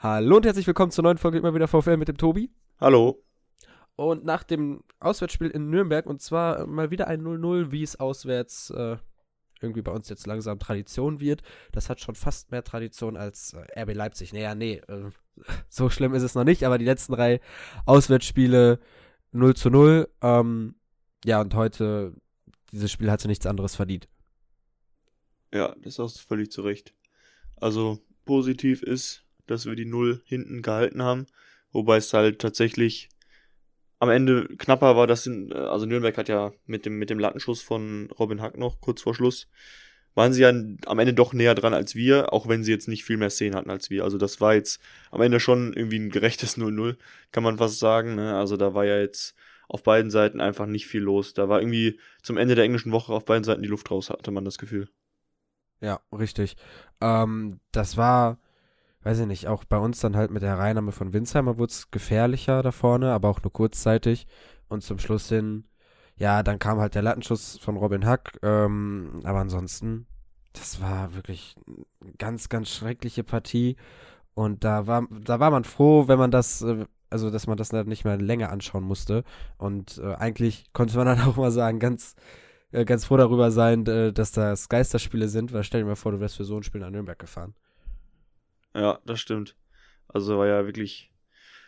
Hallo und herzlich willkommen zur neuen Folge immer wieder VfL mit dem Tobi. Hallo. Und nach dem Auswärtsspiel in Nürnberg, und zwar mal wieder ein 0-0, wie es auswärts äh, irgendwie bei uns jetzt langsam Tradition wird. Das hat schon fast mehr Tradition als äh, RB Leipzig. Naja, nee, äh, so schlimm ist es noch nicht, aber die letzten drei Auswärtsspiele 0 zu 0. Ähm, ja, und heute, dieses Spiel hatte nichts anderes verdient. Ja, das hast du völlig zu Recht. Also positiv ist, dass wir die Null hinten gehalten haben, wobei es halt tatsächlich am Ende knapper war, dass in, also Nürnberg hat ja mit dem mit dem Lattenschuss von Robin Hack noch kurz vor Schluss waren sie ja am Ende doch näher dran als wir, auch wenn sie jetzt nicht viel mehr Szenen hatten als wir. Also das war jetzt am Ende schon irgendwie ein gerechtes 0-0, kann man fast sagen. Ne? Also da war ja jetzt auf beiden Seiten einfach nicht viel los. Da war irgendwie zum Ende der englischen Woche auf beiden Seiten die Luft raus, hatte man das Gefühl. Ja, richtig. Ähm, das war, weiß ich nicht, auch bei uns dann halt mit der Reinnahme von Winsheimer wurde es gefährlicher da vorne, aber auch nur kurzzeitig. Und zum Schluss hin, ja, dann kam halt der Lattenschuss von Robin Hack. Ähm, aber ansonsten, das war wirklich eine ganz, ganz schreckliche Partie. Und da war, da war man froh, wenn man das, äh, also dass man das nicht mehr länger anschauen musste. Und äh, eigentlich konnte man dann auch mal sagen, ganz, äh, ganz froh darüber sein, äh, dass das Geisterspiele sind, weil stell dir mal vor, du wärst für so ein Spiel nach Nürnberg gefahren. Ja, das stimmt. Also war ja wirklich,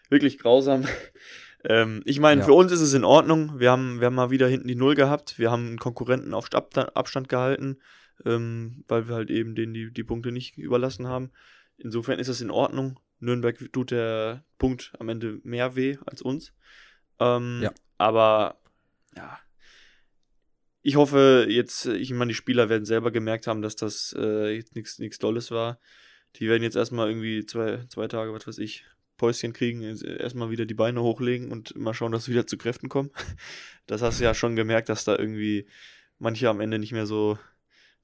wirklich grausam. ähm, ich meine, ja. für uns ist es in Ordnung. Wir haben, wir haben mal wieder hinten die Null gehabt. Wir haben einen Konkurrenten auf Abstand gehalten, ähm, weil wir halt eben denen die, die Punkte nicht überlassen haben. Insofern ist es in Ordnung. Nürnberg tut der Punkt am Ende mehr weh als uns. Ähm, ja. Aber ja, ich hoffe jetzt, ich meine, die Spieler werden selber gemerkt haben, dass das äh, jetzt nichts Dolles war. Die werden jetzt erstmal irgendwie zwei, zwei Tage, was weiß ich, Päuschen kriegen, erstmal wieder die Beine hochlegen und mal schauen, dass sie wieder zu Kräften kommen. Das hast du ja schon gemerkt, dass da irgendwie manche am Ende nicht mehr so,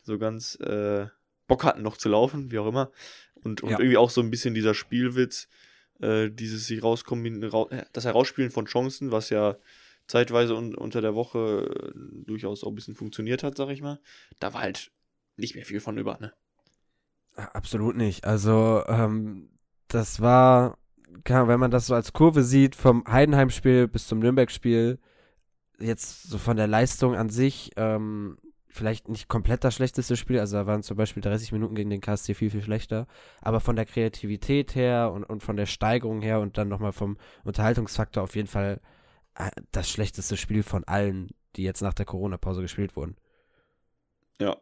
so ganz äh, Bock hatten, noch zu laufen, wie auch immer. Und, und ja. irgendwie auch so ein bisschen dieser Spielwitz, äh, dieses sich rauskommen, ra das Herausspielen von Chancen, was ja zeitweise un unter der Woche äh, durchaus auch ein bisschen funktioniert hat, sag ich mal. Da war halt nicht mehr viel von über, ne? Absolut nicht. Also, ähm, das war, wenn man das so als Kurve sieht, vom Heidenheim-Spiel bis zum Nürnberg-Spiel, jetzt so von der Leistung an sich, ähm, vielleicht nicht komplett das schlechteste Spiel, also da waren zum Beispiel 30 Minuten gegen den KSC viel, viel schlechter, aber von der Kreativität her und, und von der Steigerung her und dann nochmal vom Unterhaltungsfaktor auf jeden Fall äh, das schlechteste Spiel von allen, die jetzt nach der Corona-Pause gespielt wurden. Ja.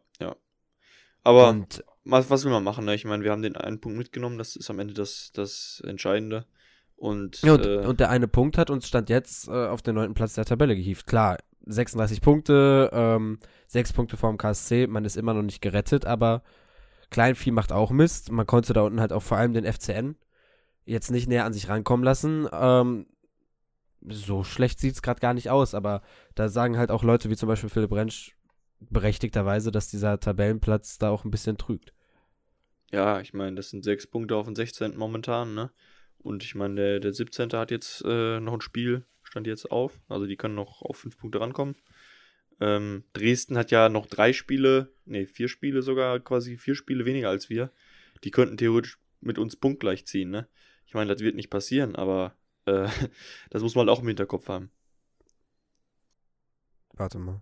Aber und, was, was will man machen? Ne? Ich meine, wir haben den einen Punkt mitgenommen, das ist am Ende das, das Entscheidende. Und, ja, und, äh, und der eine Punkt hat uns Stand jetzt äh, auf den neunten Platz der Tabelle gehievt. Klar, 36 Punkte, ähm, 6 Punkte vorm KSC, man ist immer noch nicht gerettet, aber Kleinvieh macht auch Mist. Man konnte da unten halt auch vor allem den FCN jetzt nicht näher an sich rankommen lassen. Ähm, so schlecht sieht es gerade gar nicht aus, aber da sagen halt auch Leute wie zum Beispiel Philipp Rentsch berechtigterweise, dass dieser Tabellenplatz da auch ein bisschen trügt. Ja, ich meine, das sind sechs Punkte auf den 16. momentan, ne? Und ich meine, der, der 17. hat jetzt äh, noch ein Spiel, stand jetzt auf. Also die können noch auf fünf Punkte rankommen. Ähm, Dresden hat ja noch drei Spiele, ne, vier Spiele sogar, quasi vier Spiele weniger als wir. Die könnten theoretisch mit uns punktgleich ziehen, ne? Ich meine, das wird nicht passieren, aber äh, das muss man halt auch im Hinterkopf haben. Warte mal.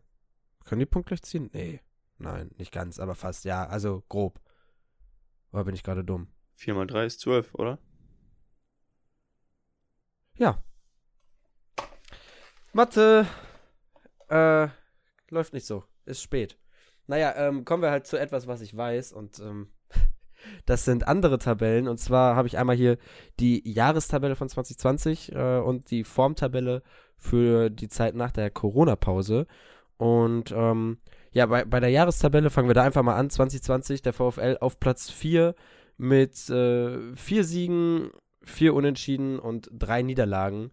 Können die punktgleich ziehen? Nee. Nein, nicht ganz, aber fast. Ja, also grob. Oder bin ich gerade dumm? 4 mal 3 ist 12, oder? Ja. Mathe. Äh, läuft nicht so. Ist spät. Naja, ähm, kommen wir halt zu etwas, was ich weiß. Und ähm, das sind andere Tabellen. Und zwar habe ich einmal hier die Jahrestabelle von 2020 äh, und die Formtabelle für die Zeit nach der Corona-Pause. Und ähm, ja, bei, bei der Jahrestabelle fangen wir da einfach mal an. 2020, der VfL auf Platz 4 mit äh, vier Siegen, vier Unentschieden und drei Niederlagen.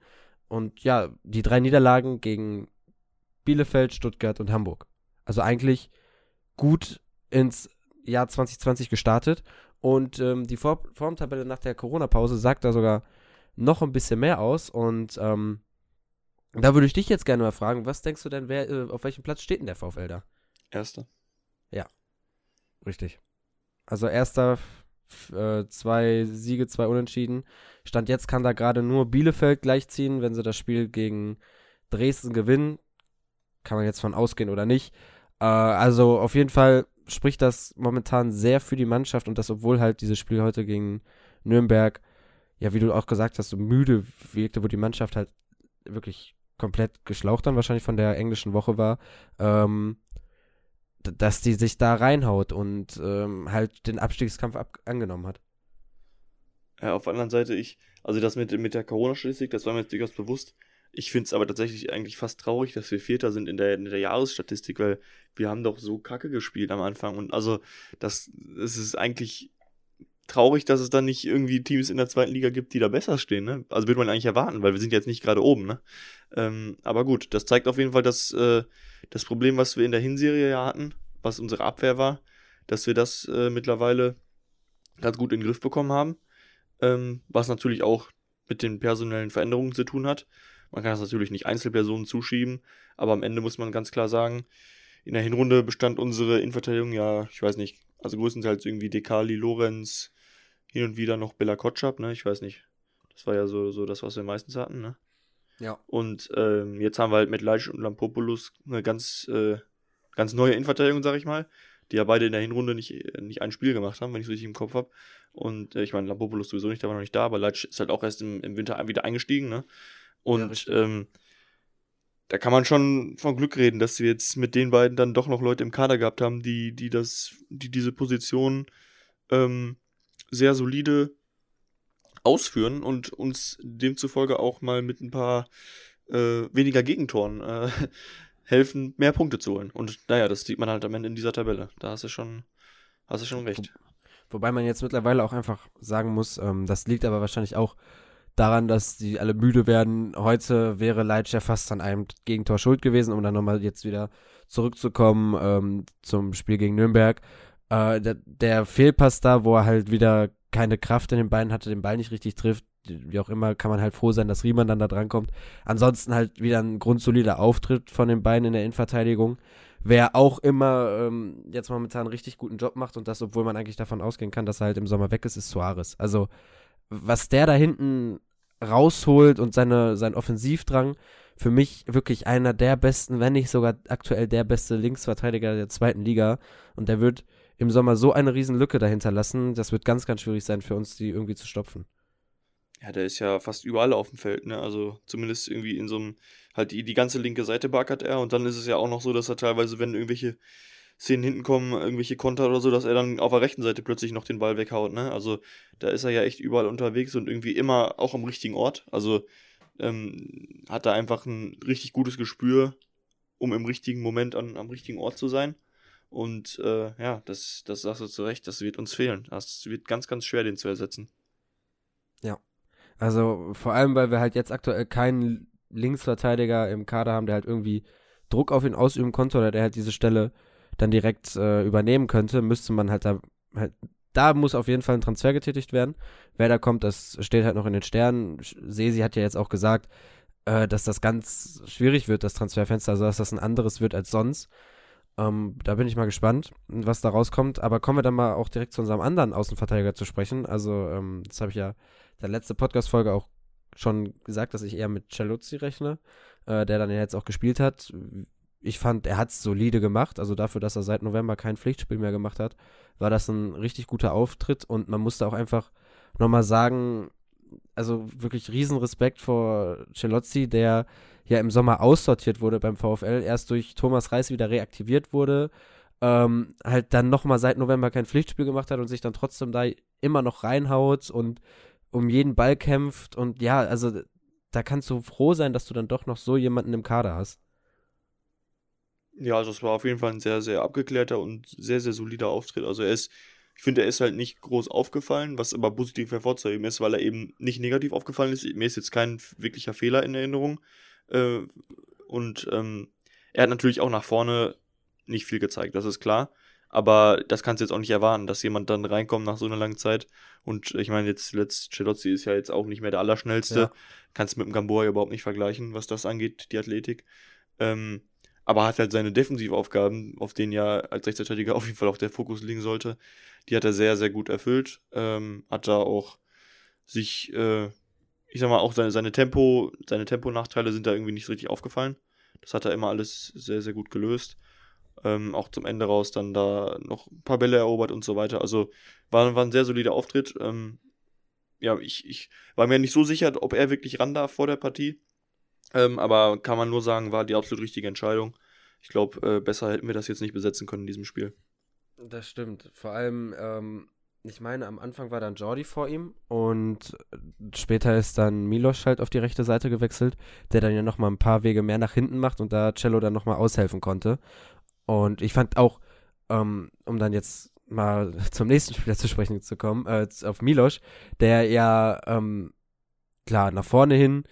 Und ja, die drei Niederlagen gegen Bielefeld, Stuttgart und Hamburg. Also eigentlich gut ins Jahr 2020 gestartet. Und ähm, die Formtabelle nach der Corona-Pause sagt da sogar noch ein bisschen mehr aus. Und ähm, da würde ich dich jetzt gerne mal fragen, was denkst du denn, wer, äh, auf welchem Platz steht denn der VfL da? Erster. Ja, richtig. Also erster äh, zwei Siege, zwei Unentschieden. Stand jetzt kann da gerade nur Bielefeld gleichziehen, wenn sie das Spiel gegen Dresden gewinnen. Kann man jetzt von ausgehen oder nicht. Äh, also auf jeden Fall spricht das momentan sehr für die Mannschaft und das, obwohl halt dieses Spiel heute gegen Nürnberg, ja, wie du auch gesagt hast, so müde wirkte, wo die Mannschaft halt wirklich komplett geschlaucht dann wahrscheinlich von der englischen Woche war, ähm, dass die sich da reinhaut und ähm, halt den Abstiegskampf ab angenommen hat. Ja, auf der anderen Seite, ich, also das mit, mit der Corona-Statistik, das war mir jetzt durchaus bewusst. Ich finde es aber tatsächlich eigentlich fast traurig, dass wir Vierter sind in der, in der Jahresstatistik, weil wir haben doch so kacke gespielt am Anfang. Und also, das, das ist eigentlich traurig, dass es dann nicht irgendwie Teams in der zweiten Liga gibt, die da besser stehen. Ne? Also würde man eigentlich erwarten, weil wir sind jetzt nicht gerade oben. Ne? Ähm, aber gut, das zeigt auf jeden Fall, dass äh, das Problem, was wir in der Hinserie ja hatten, was unsere Abwehr war, dass wir das äh, mittlerweile ganz gut in den Griff bekommen haben. Ähm, was natürlich auch mit den personellen Veränderungen zu tun hat. Man kann das natürlich nicht Einzelpersonen zuschieben, aber am Ende muss man ganz klar sagen, in der Hinrunde bestand unsere Innenverteidigung ja, ich weiß nicht, also größtenteils irgendwie Dekali, Lorenz, hin und wieder noch Bella Kotschap, ne? Ich weiß nicht. Das war ja so, so das, was wir meistens hatten, ne? Ja. Und ähm, jetzt haben wir halt mit Leitsch und Lampopoulos eine ganz, äh, ganz neue Innenverteidigung, sag ich mal, die ja beide in der Hinrunde nicht, nicht ein Spiel gemacht haben, wenn ich es richtig im Kopf habe. Und äh, ich meine, Lampopoulos sowieso nicht, der war noch nicht da, aber Leitsch ist halt auch erst im, im Winter wieder eingestiegen, ne? Und ja, ähm, da kann man schon von Glück reden, dass wir jetzt mit den beiden dann doch noch Leute im Kader gehabt haben, die, die das, die diese Position ähm, sehr solide ausführen und uns demzufolge auch mal mit ein paar äh, weniger Gegentoren äh, helfen, mehr Punkte zu holen. Und naja, das sieht man halt am Ende in dieser Tabelle. Da hast du schon, hast du schon recht. Wo, wobei man jetzt mittlerweile auch einfach sagen muss, ähm, das liegt aber wahrscheinlich auch daran, dass die alle müde werden. Heute wäre Leitsch ja fast an einem Gegentor schuld gewesen, um dann nochmal jetzt wieder zurückzukommen ähm, zum Spiel gegen Nürnberg äh, der, der Fehlpass da, wo er halt wieder keine Kraft in den Beinen hatte, den Ball nicht richtig trifft, wie auch immer, kann man halt froh sein, dass Riemann dann da drankommt. Ansonsten halt wieder ein grundsolider Auftritt von den beiden in der Innenverteidigung. Wer auch immer ähm, jetzt momentan einen richtig guten Job macht und das, obwohl man eigentlich davon ausgehen kann, dass er halt im Sommer weg ist, ist Suarez. Also, was der da hinten rausholt und seine, sein Offensivdrang, für mich wirklich einer der besten, wenn nicht sogar aktuell der beste Linksverteidiger der zweiten Liga. Und der wird im Sommer so eine riesen Lücke dahinter lassen, das wird ganz, ganz schwierig sein für uns, die irgendwie zu stopfen. Ja, der ist ja fast überall auf dem Feld, ne? Also zumindest irgendwie in so einem, halt die, die ganze linke Seite backert er und dann ist es ja auch noch so, dass er teilweise, wenn irgendwelche Szenen hinten kommen, irgendwelche Konter oder so, dass er dann auf der rechten Seite plötzlich noch den Ball weghaut, ne? Also da ist er ja echt überall unterwegs und irgendwie immer auch am richtigen Ort. Also ähm, hat er einfach ein richtig gutes Gespür, um im richtigen Moment an, am richtigen Ort zu sein. Und äh, ja, das, das sagst du zu Recht, das wird uns fehlen. Das wird ganz, ganz schwer, den zu ersetzen. Ja. Also vor allem, weil wir halt jetzt aktuell keinen Linksverteidiger im Kader haben, der halt irgendwie Druck auf ihn ausüben konnte oder der halt diese Stelle dann direkt äh, übernehmen könnte, müsste man halt da halt, da muss auf jeden Fall ein Transfer getätigt werden. Wer da kommt, das steht halt noch in den Sternen. Sesi hat ja jetzt auch gesagt, äh, dass das ganz schwierig wird, das Transferfenster, also dass das ein anderes wird als sonst. Ähm, da bin ich mal gespannt, was da rauskommt. Aber kommen wir dann mal auch direkt zu unserem anderen Außenverteidiger zu sprechen. Also, ähm, das habe ich ja der letzte Podcast-Folge auch schon gesagt, dass ich eher mit Celuzzi rechne, äh, der dann ja jetzt auch gespielt hat. Ich fand, er hat es solide gemacht. Also dafür, dass er seit November kein Pflichtspiel mehr gemacht hat, war das ein richtig guter Auftritt. Und man musste auch einfach nochmal sagen, also wirklich riesen Respekt vor Celozzi, der ja im Sommer aussortiert wurde beim VfL, erst durch Thomas Reis wieder reaktiviert wurde, ähm, halt dann nochmal seit November kein Pflichtspiel gemacht hat und sich dann trotzdem da immer noch reinhaut und um jeden Ball kämpft und ja, also da kannst du froh sein, dass du dann doch noch so jemanden im Kader hast. Ja, also es war auf jeden Fall ein sehr, sehr abgeklärter und sehr, sehr solider Auftritt. Also er ist, ich finde, er ist halt nicht groß aufgefallen, was aber positiv hervorzuheben ist, weil er eben nicht negativ aufgefallen ist. Mir ist jetzt kein wirklicher Fehler in Erinnerung. Äh, und ähm, er hat natürlich auch nach vorne nicht viel gezeigt, das ist klar. Aber das kannst du jetzt auch nicht erwarten, dass jemand dann reinkommt nach so einer langen Zeit. Und ich meine, jetzt letzt Celozzi ist ja jetzt auch nicht mehr der Allerschnellste. Ja. Kannst mit dem Gamboa überhaupt nicht vergleichen, was das angeht, die Athletik. Ähm, aber hat halt seine Defensivaufgaben, auf denen ja als Rechtsverteidiger auf jeden Fall auch der Fokus liegen sollte, die hat er sehr, sehr gut erfüllt. Ähm, hat da auch sich, äh, ich sag mal, auch seine, seine Tempo, seine Temponachteile sind da irgendwie nicht so richtig aufgefallen. Das hat er immer alles sehr, sehr gut gelöst. Ähm, auch zum Ende raus dann da noch ein paar Bälle erobert und so weiter. Also war, war ein sehr solider Auftritt. Ähm, ja, ich, ich war mir nicht so sicher, ob er wirklich ran darf vor der Partie. Ähm, aber kann man nur sagen, war die absolut richtige Entscheidung. Ich glaube, äh, besser hätten wir das jetzt nicht besetzen können in diesem Spiel. Das stimmt. Vor allem, ähm, ich meine, am Anfang war dann Jordi vor ihm und später ist dann Milos halt auf die rechte Seite gewechselt, der dann ja nochmal ein paar Wege mehr nach hinten macht und da Cello dann nochmal aushelfen konnte. Und ich fand auch, ähm, um dann jetzt mal zum nächsten Spieler zu sprechen zu kommen, äh, auf Milos, der ja, ähm, klar, nach vorne hin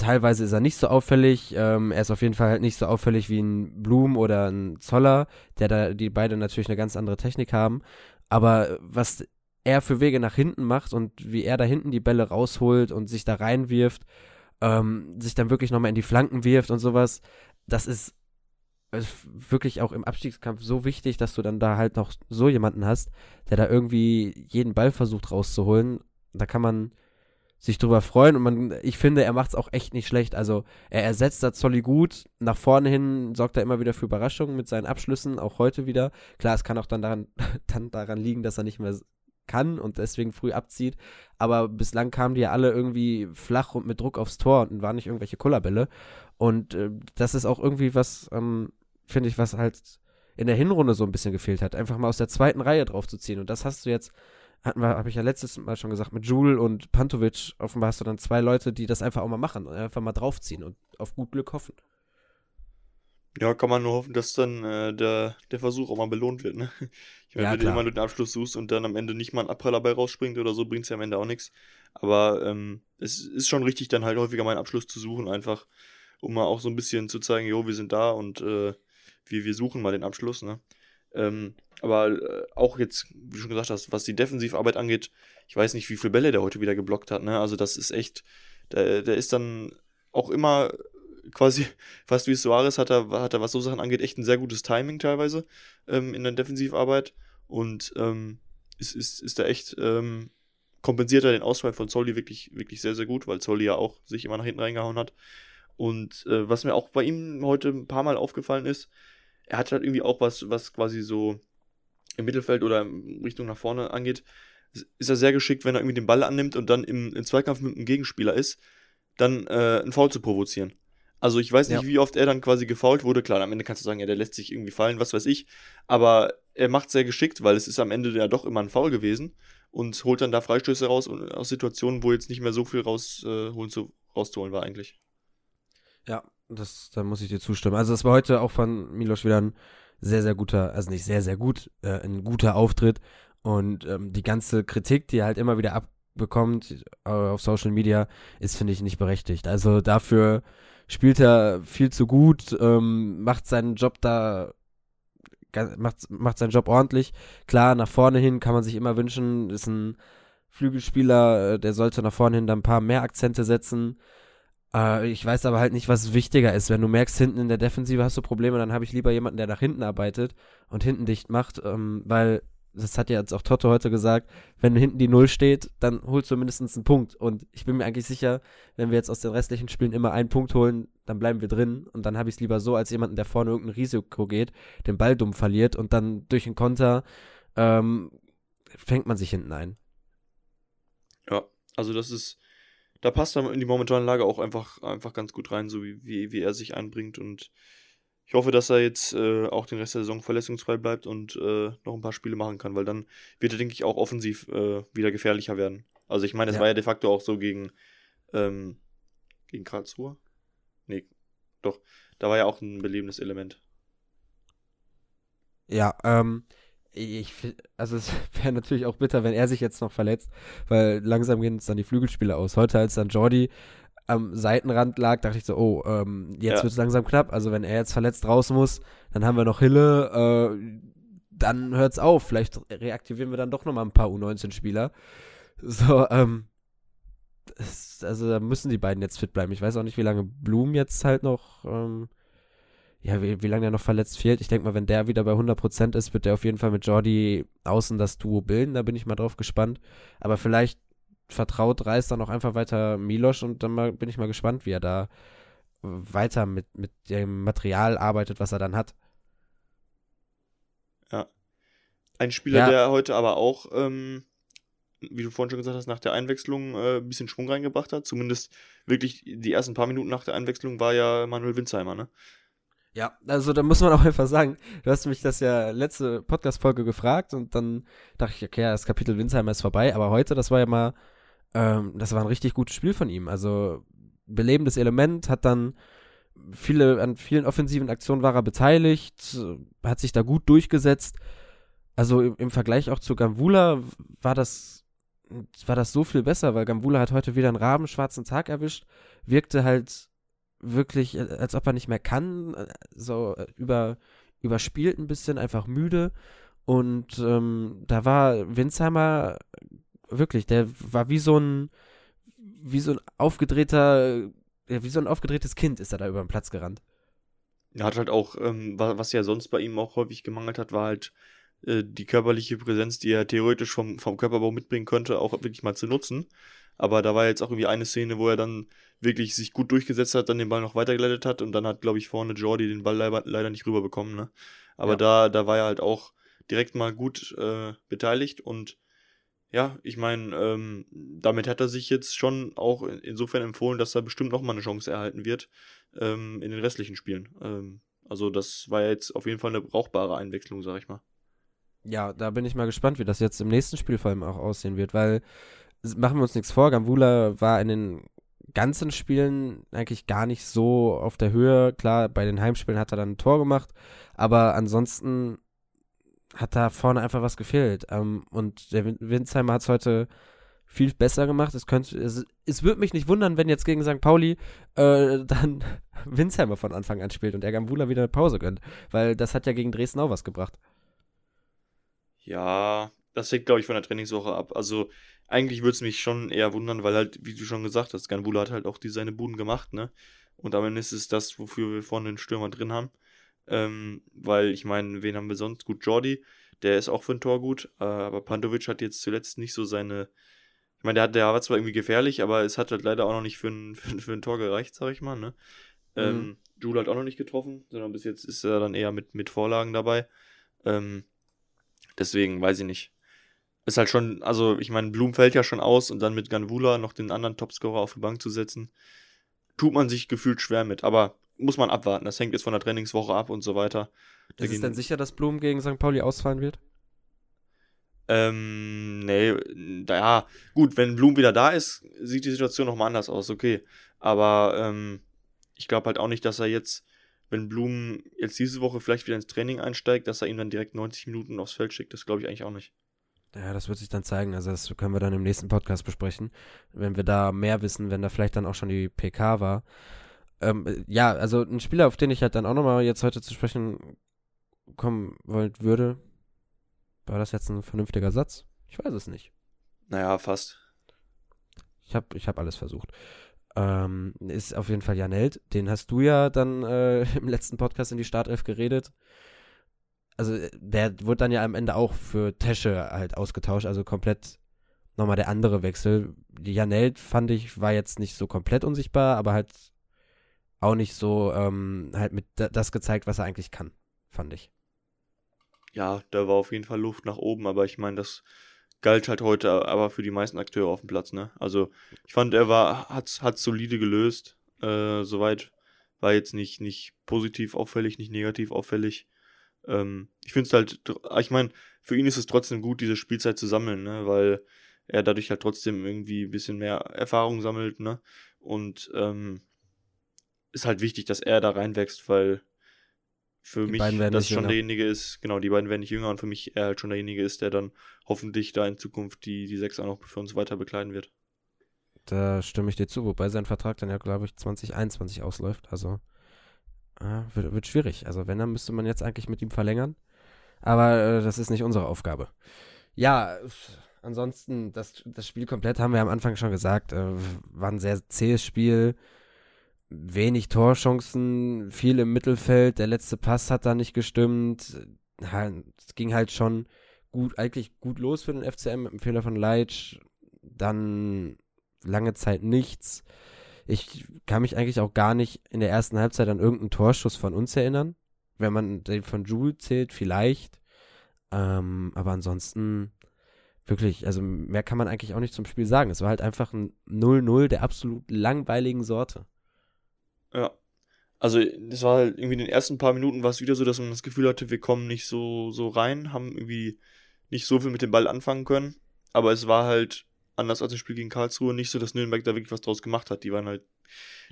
teilweise ist er nicht so auffällig. Ähm, er ist auf jeden Fall halt nicht so auffällig wie ein Blum oder ein Zoller, der da, die beide natürlich eine ganz andere Technik haben. Aber was er für Wege nach hinten macht und wie er da hinten die Bälle rausholt und sich da reinwirft, ähm, sich dann wirklich nochmal in die Flanken wirft und sowas, das ist, ist wirklich auch im Abstiegskampf so wichtig, dass du dann da halt noch so jemanden hast, der da irgendwie jeden Ball versucht rauszuholen. Da kann man sich drüber freuen und man, ich finde, er macht es auch echt nicht schlecht. Also er ersetzt das Zolli gut, nach vorne hin sorgt er immer wieder für Überraschungen mit seinen Abschlüssen, auch heute wieder. Klar, es kann auch dann daran, dann daran liegen, dass er nicht mehr kann und deswegen früh abzieht. Aber bislang kamen die ja alle irgendwie flach und mit Druck aufs Tor und waren nicht irgendwelche Kullerbälle. Und äh, das ist auch irgendwie was, ähm, finde ich, was halt in der Hinrunde so ein bisschen gefehlt hat. Einfach mal aus der zweiten Reihe draufzuziehen. Und das hast du jetzt hatten wir, habe ich ja letztes Mal schon gesagt, mit Jule und Pantovic, offenbar hast du dann zwei Leute, die das einfach auch mal machen und einfach mal draufziehen und auf gut Glück hoffen. Ja, kann man nur hoffen, dass dann äh, der, der Versuch auch mal belohnt wird. Ne? Ich meine, ja, wenn du immer nur den Abschluss suchst und dann am Ende nicht mal ein Abpraller dabei rausspringt oder so, bringt es ja am Ende auch nichts. Aber ähm, es ist schon richtig, dann halt häufiger mal einen Abschluss zu suchen, einfach um mal auch so ein bisschen zu zeigen, jo, wir sind da und äh, wir, wir suchen mal den Abschluss. Ne? Ähm, aber äh, auch jetzt, wie du schon gesagt hast, was die Defensivarbeit angeht, ich weiß nicht, wie viele Bälle der heute wieder geblockt hat. Ne? Also das ist echt, der, der ist dann auch immer quasi fast wie Suarez hat er, hat er, was so Sachen angeht, echt ein sehr gutes Timing teilweise ähm, in der Defensivarbeit. Und ähm, ist, ist, ist da echt, ähm, kompensiert er den Ausfall von Zolli wirklich, wirklich sehr, sehr gut, weil Zolli ja auch sich immer nach hinten reingehauen hat. Und äh, was mir auch bei ihm heute ein paar Mal aufgefallen ist, er hat halt irgendwie auch was, was quasi so im Mittelfeld oder in Richtung nach vorne angeht, ist er sehr geschickt, wenn er irgendwie den Ball annimmt und dann im, im Zweikampf mit einem Gegenspieler ist, dann äh, einen Foul zu provozieren. Also ich weiß nicht, ja. wie oft er dann quasi gefault wurde. Klar, am Ende kannst du sagen, ja, der lässt sich irgendwie fallen, was weiß ich. Aber er macht sehr geschickt, weil es ist am Ende ja doch immer ein Foul gewesen und holt dann da Freistöße raus und aus Situationen, wo jetzt nicht mehr so viel rausholen äh, zu, rauszuholen war eigentlich. Ja, das, da muss ich dir zustimmen. Also es war heute auch von Milos wieder ein sehr, sehr guter, also nicht sehr, sehr gut, äh, ein guter Auftritt. Und ähm, die ganze Kritik, die er halt immer wieder abbekommt äh, auf Social Media, ist, finde ich, nicht berechtigt. Also dafür spielt er viel zu gut, ähm, macht seinen Job da macht, macht seinen Job ordentlich. Klar, nach vorne hin kann man sich immer wünschen, ist ein Flügelspieler, äh, der sollte nach vorne hin dann ein paar mehr Akzente setzen. Äh, ich weiß aber halt nicht, was wichtiger ist. Wenn du merkst, hinten in der Defensive hast du Probleme, dann habe ich lieber jemanden, der nach hinten arbeitet und hinten dicht macht, ähm, weil das hat ja jetzt auch Toto heute gesagt, wenn hinten die Null steht, dann holst du mindestens einen Punkt. Und ich bin mir eigentlich sicher, wenn wir jetzt aus den restlichen Spielen immer einen Punkt holen, dann bleiben wir drin. Und dann habe ich es lieber so, als jemanden, der vorne irgendein Risiko geht, den Ball dumm verliert und dann durch einen Konter ähm, fängt man sich hinten ein. Ja, also das ist da passt er in die momentane Lage auch einfach, einfach ganz gut rein, so wie, wie, wie er sich einbringt. Und ich hoffe, dass er jetzt äh, auch den Rest der Saison verletzungsfrei bleibt und äh, noch ein paar Spiele machen kann, weil dann wird er, denke ich, auch offensiv äh, wieder gefährlicher werden. Also ich meine, es ja. war ja de facto auch so gegen, ähm, gegen Karlsruhe. Nee, doch. Da war ja auch ein belebendes Element. Ja, ähm, ich, also es wäre natürlich auch bitter, wenn er sich jetzt noch verletzt, weil langsam gehen uns dann die Flügelspiele aus. Heute, als dann Jordi am Seitenrand lag, dachte ich so, oh, ähm, jetzt ja. wird es langsam knapp. Also wenn er jetzt verletzt raus muss, dann haben wir noch Hille, äh, dann hört's auf. Vielleicht reaktivieren wir dann doch nochmal ein paar U19-Spieler. So, ähm, das, also da müssen die beiden jetzt fit bleiben. Ich weiß auch nicht, wie lange Blum jetzt halt noch ähm, ja, wie, wie lange er noch verletzt fehlt. Ich denke mal, wenn der wieder bei 100% ist, wird er auf jeden Fall mit Jordi außen das Duo bilden. Da bin ich mal drauf gespannt. Aber vielleicht vertraut Reis dann auch einfach weiter Milosch und dann mal, bin ich mal gespannt, wie er da weiter mit, mit dem Material arbeitet, was er dann hat. Ja. Ein Spieler, ja. der heute aber auch, ähm, wie du vorhin schon gesagt hast, nach der Einwechslung äh, ein bisschen Schwung reingebracht hat. Zumindest wirklich die ersten paar Minuten nach der Einwechslung war ja Manuel Winzheimer, ne? Ja, also da muss man auch einfach sagen, du hast mich das ja letzte Podcast-Folge gefragt und dann dachte ich, okay, das Kapitel Winsheimer ist vorbei, aber heute, das war ja mal, ähm, das war ein richtig gutes Spiel von ihm. Also belebendes Element, hat dann viele, an vielen offensiven Aktionen war er beteiligt, hat sich da gut durchgesetzt. Also im, im Vergleich auch zu Gamvula war das, war das so viel besser, weil Gamvula hat heute wieder einen rabenschwarzen Tag erwischt, wirkte halt wirklich, äh, als ob er nicht mehr kann, äh, so äh, über, überspielt ein bisschen, einfach müde. Und ähm, da war Winsheimer wirklich, der war wie so ein, wie so ein aufgedrehter, ja, wie so ein aufgedrehtes Kind ist er da über den Platz gerannt. Er hat halt auch, ähm, was ja sonst bei ihm auch häufig gemangelt hat, war halt äh, die körperliche Präsenz, die er theoretisch vom, vom Körperbau mitbringen könnte, auch wirklich mal zu nutzen. Aber da war jetzt auch irgendwie eine Szene, wo er dann wirklich sich gut durchgesetzt hat, dann den Ball noch weitergeleitet hat und dann hat, glaube ich, vorne Jordi den Ball leider, nicht rüberbekommen. Ne? Aber ja. da, da war er halt auch direkt mal gut äh, beteiligt und ja, ich meine, ähm, damit hat er sich jetzt schon auch insofern empfohlen, dass er bestimmt nochmal eine Chance erhalten wird ähm, in den restlichen Spielen. Ähm, also das war jetzt auf jeden Fall eine brauchbare Einwechslung, sag ich mal. Ja, da bin ich mal gespannt, wie das jetzt im nächsten Spiel vor allem auch aussehen wird, weil machen wir uns nichts vor, Gambula war in den ganzen Spielen eigentlich gar nicht so auf der Höhe. Klar, bei den Heimspielen hat er dann ein Tor gemacht, aber ansonsten hat da vorne einfach was gefehlt. Ähm, und der Winsheimer hat es heute viel besser gemacht. Es könnte, es, es würde mich nicht wundern, wenn jetzt gegen St. Pauli äh, dann Winsheimer von Anfang an spielt und er Gambula wieder eine Pause gönnt, weil das hat ja gegen Dresden auch was gebracht. Ja, das hängt, glaube ich, von der Trainingswoche ab. Also eigentlich würde es mich schon eher wundern, weil halt, wie du schon gesagt hast, Ganbula hat halt auch die seine Buden gemacht, ne? Und am Ende ist es das, wofür wir vorne den Stürmer drin haben. Ähm, weil ich meine, wen haben wir sonst? Gut, Jordi, der ist auch für ein Tor gut, äh, aber Pantovic hat jetzt zuletzt nicht so seine. Ich meine, der, hat, der war zwar irgendwie gefährlich, aber es hat halt leider auch noch nicht für ein, für, für ein Tor gereicht, sag ich mal, ne? Mhm. Ähm, Jule hat auch noch nicht getroffen, sondern bis jetzt ist er dann eher mit, mit Vorlagen dabei. Ähm, deswegen weiß ich nicht ist halt schon, also ich meine, Blum fällt ja schon aus und dann mit Ganvula noch den anderen Topscorer auf die Bank zu setzen, tut man sich gefühlt schwer mit. Aber muss man abwarten. Das hängt jetzt von der Trainingswoche ab und so weiter. Da ist es denn sicher, dass Blum gegen St. Pauli ausfallen wird? Ähm, nee, ja, gut, wenn Blum wieder da ist, sieht die Situation nochmal anders aus, okay. Aber ähm, ich glaube halt auch nicht, dass er jetzt, wenn Blum jetzt diese Woche vielleicht wieder ins Training einsteigt, dass er ihn dann direkt 90 Minuten aufs Feld schickt. Das glaube ich eigentlich auch nicht. Ja, das wird sich dann zeigen. Also das können wir dann im nächsten Podcast besprechen, wenn wir da mehr wissen, wenn da vielleicht dann auch schon die PK war. Ähm, ja, also ein Spieler, auf den ich halt dann auch nochmal jetzt heute zu sprechen kommen wollen würde, war das jetzt ein vernünftiger Satz? Ich weiß es nicht. Naja, fast. Ich habe ich hab alles versucht. Ähm, ist auf jeden Fall Jan Held. Den hast du ja dann äh, im letzten Podcast in die Startelf geredet also äh, der wurde dann ja am Ende auch für Tesche halt ausgetauscht, also komplett nochmal der andere Wechsel. Die Janelt fand ich, war jetzt nicht so komplett unsichtbar, aber halt auch nicht so ähm, halt mit das gezeigt, was er eigentlich kann, fand ich. Ja, da war auf jeden Fall Luft nach oben, aber ich meine, das galt halt heute aber für die meisten Akteure auf dem Platz, ne? Also ich fand, er war, hat, hat solide gelöst, äh, soweit war jetzt nicht, nicht positiv auffällig, nicht negativ auffällig. Ähm, ich finde es halt, ich meine, für ihn ist es trotzdem gut, diese Spielzeit zu sammeln, ne? weil er dadurch halt trotzdem irgendwie ein bisschen mehr Erfahrung sammelt, ne? Und ähm, ist halt wichtig, dass er da reinwächst, weil für die mich das schon jünger. derjenige ist, genau, die beiden werden nicht jünger und für mich er halt schon derjenige ist, der dann hoffentlich da in Zukunft die, die sechs auch noch für uns weiter bekleiden wird. Da stimme ich dir zu, wobei sein Vertrag dann ja, glaube ich, 2021 ausläuft. Also ja, wird, wird schwierig. Also wenn, dann müsste man jetzt eigentlich mit ihm verlängern. Aber äh, das ist nicht unsere Aufgabe. Ja, ansonsten, das, das Spiel komplett haben wir am Anfang schon gesagt. Äh, war ein sehr zähes Spiel. Wenig Torchancen, viel im Mittelfeld. Der letzte Pass hat da nicht gestimmt. Es ging halt schon gut, eigentlich gut los für den FCM mit dem Fehler von Leitsch. Dann lange Zeit nichts. Ich kann mich eigentlich auch gar nicht in der ersten Halbzeit an irgendeinen Torschuss von uns erinnern. Wenn man den von Jules zählt, vielleicht. Ähm, aber ansonsten wirklich, also mehr kann man eigentlich auch nicht zum Spiel sagen. Es war halt einfach ein 0-0 der absolut langweiligen Sorte. Ja. Also, das war halt irgendwie in den ersten paar Minuten war es wieder so, dass man das Gefühl hatte, wir kommen nicht so, so rein, haben irgendwie nicht so viel mit dem Ball anfangen können. Aber es war halt anders als das Spiel gegen Karlsruhe nicht so, dass Nürnberg da wirklich was draus gemacht hat. Die waren halt,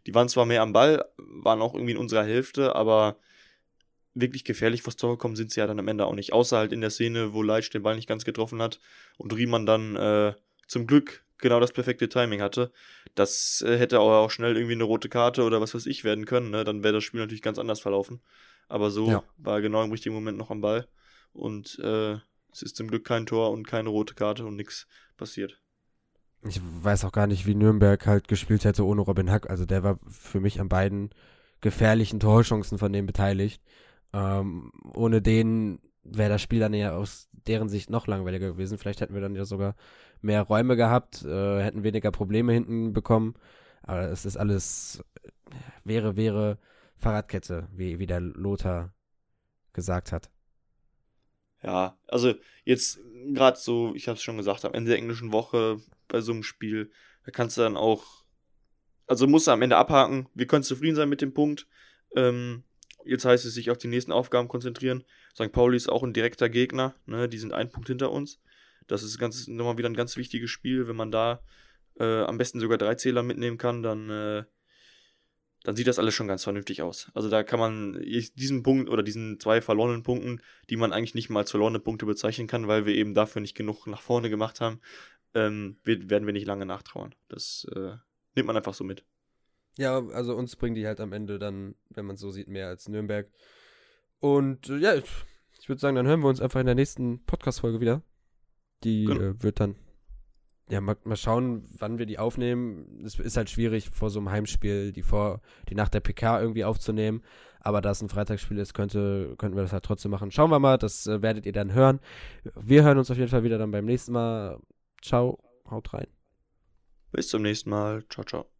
die waren zwar mehr am Ball, waren auch irgendwie in unserer Hälfte, aber wirklich gefährlich vors Tor gekommen sind sie ja dann am Ende auch nicht. Außer halt in der Szene, wo Leitsch den Ball nicht ganz getroffen hat und Riemann dann äh, zum Glück genau das perfekte Timing hatte. Das äh, hätte aber auch schnell irgendwie eine rote Karte oder was weiß ich werden können. Ne? Dann wäre das Spiel natürlich ganz anders verlaufen. Aber so ja. war er genau im richtigen Moment noch am Ball. Und äh, es ist zum Glück kein Tor und keine rote Karte und nichts passiert. Ich weiß auch gar nicht, wie Nürnberg halt gespielt hätte ohne Robin Hack. Also der war für mich an beiden gefährlichen Torchancen von dem beteiligt. Ähm, ohne den wäre das Spiel dann ja aus deren Sicht noch langweiliger gewesen. Vielleicht hätten wir dann ja sogar mehr Räume gehabt, äh, hätten weniger Probleme hinten bekommen. Aber es ist alles, wäre, wäre Fahrradkette, wie, wie der Lothar gesagt hat. Ja, also jetzt gerade so, ich habe es schon gesagt, am Ende der englischen Woche bei so einem Spiel, da kannst du dann auch, also musst du am Ende abhaken. Wir können zufrieden sein mit dem Punkt. Ähm, Jetzt heißt es sich auf die nächsten Aufgaben konzentrieren. St. Pauli ist auch ein direkter Gegner. Ne? Die sind einen Punkt hinter uns. Das ist ganz, nochmal wieder ein ganz wichtiges Spiel. Wenn man da äh, am besten sogar drei Zähler mitnehmen kann, dann, äh, dann sieht das alles schon ganz vernünftig aus. Also da kann man diesen Punkt oder diesen zwei verlorenen Punkten, die man eigentlich nicht mal als verlorene Punkte bezeichnen kann, weil wir eben dafür nicht genug nach vorne gemacht haben, ähm, werden wir nicht lange nachtrauern. Das äh, nimmt man einfach so mit. Ja, also uns bringen die halt am Ende dann, wenn man es so sieht, mehr als Nürnberg. Und äh, ja, ich, ich würde sagen, dann hören wir uns einfach in der nächsten Podcast-Folge wieder. Die genau. äh, wird dann, ja, mal, mal schauen, wann wir die aufnehmen. Es ist halt schwierig, vor so einem Heimspiel die vor, die nach der PK irgendwie aufzunehmen. Aber da es ein Freitagsspiel ist, könnte, könnten wir das halt trotzdem machen. Schauen wir mal, das äh, werdet ihr dann hören. Wir hören uns auf jeden Fall wieder dann beim nächsten Mal. Ciao, haut rein. Bis zum nächsten Mal. Ciao, ciao.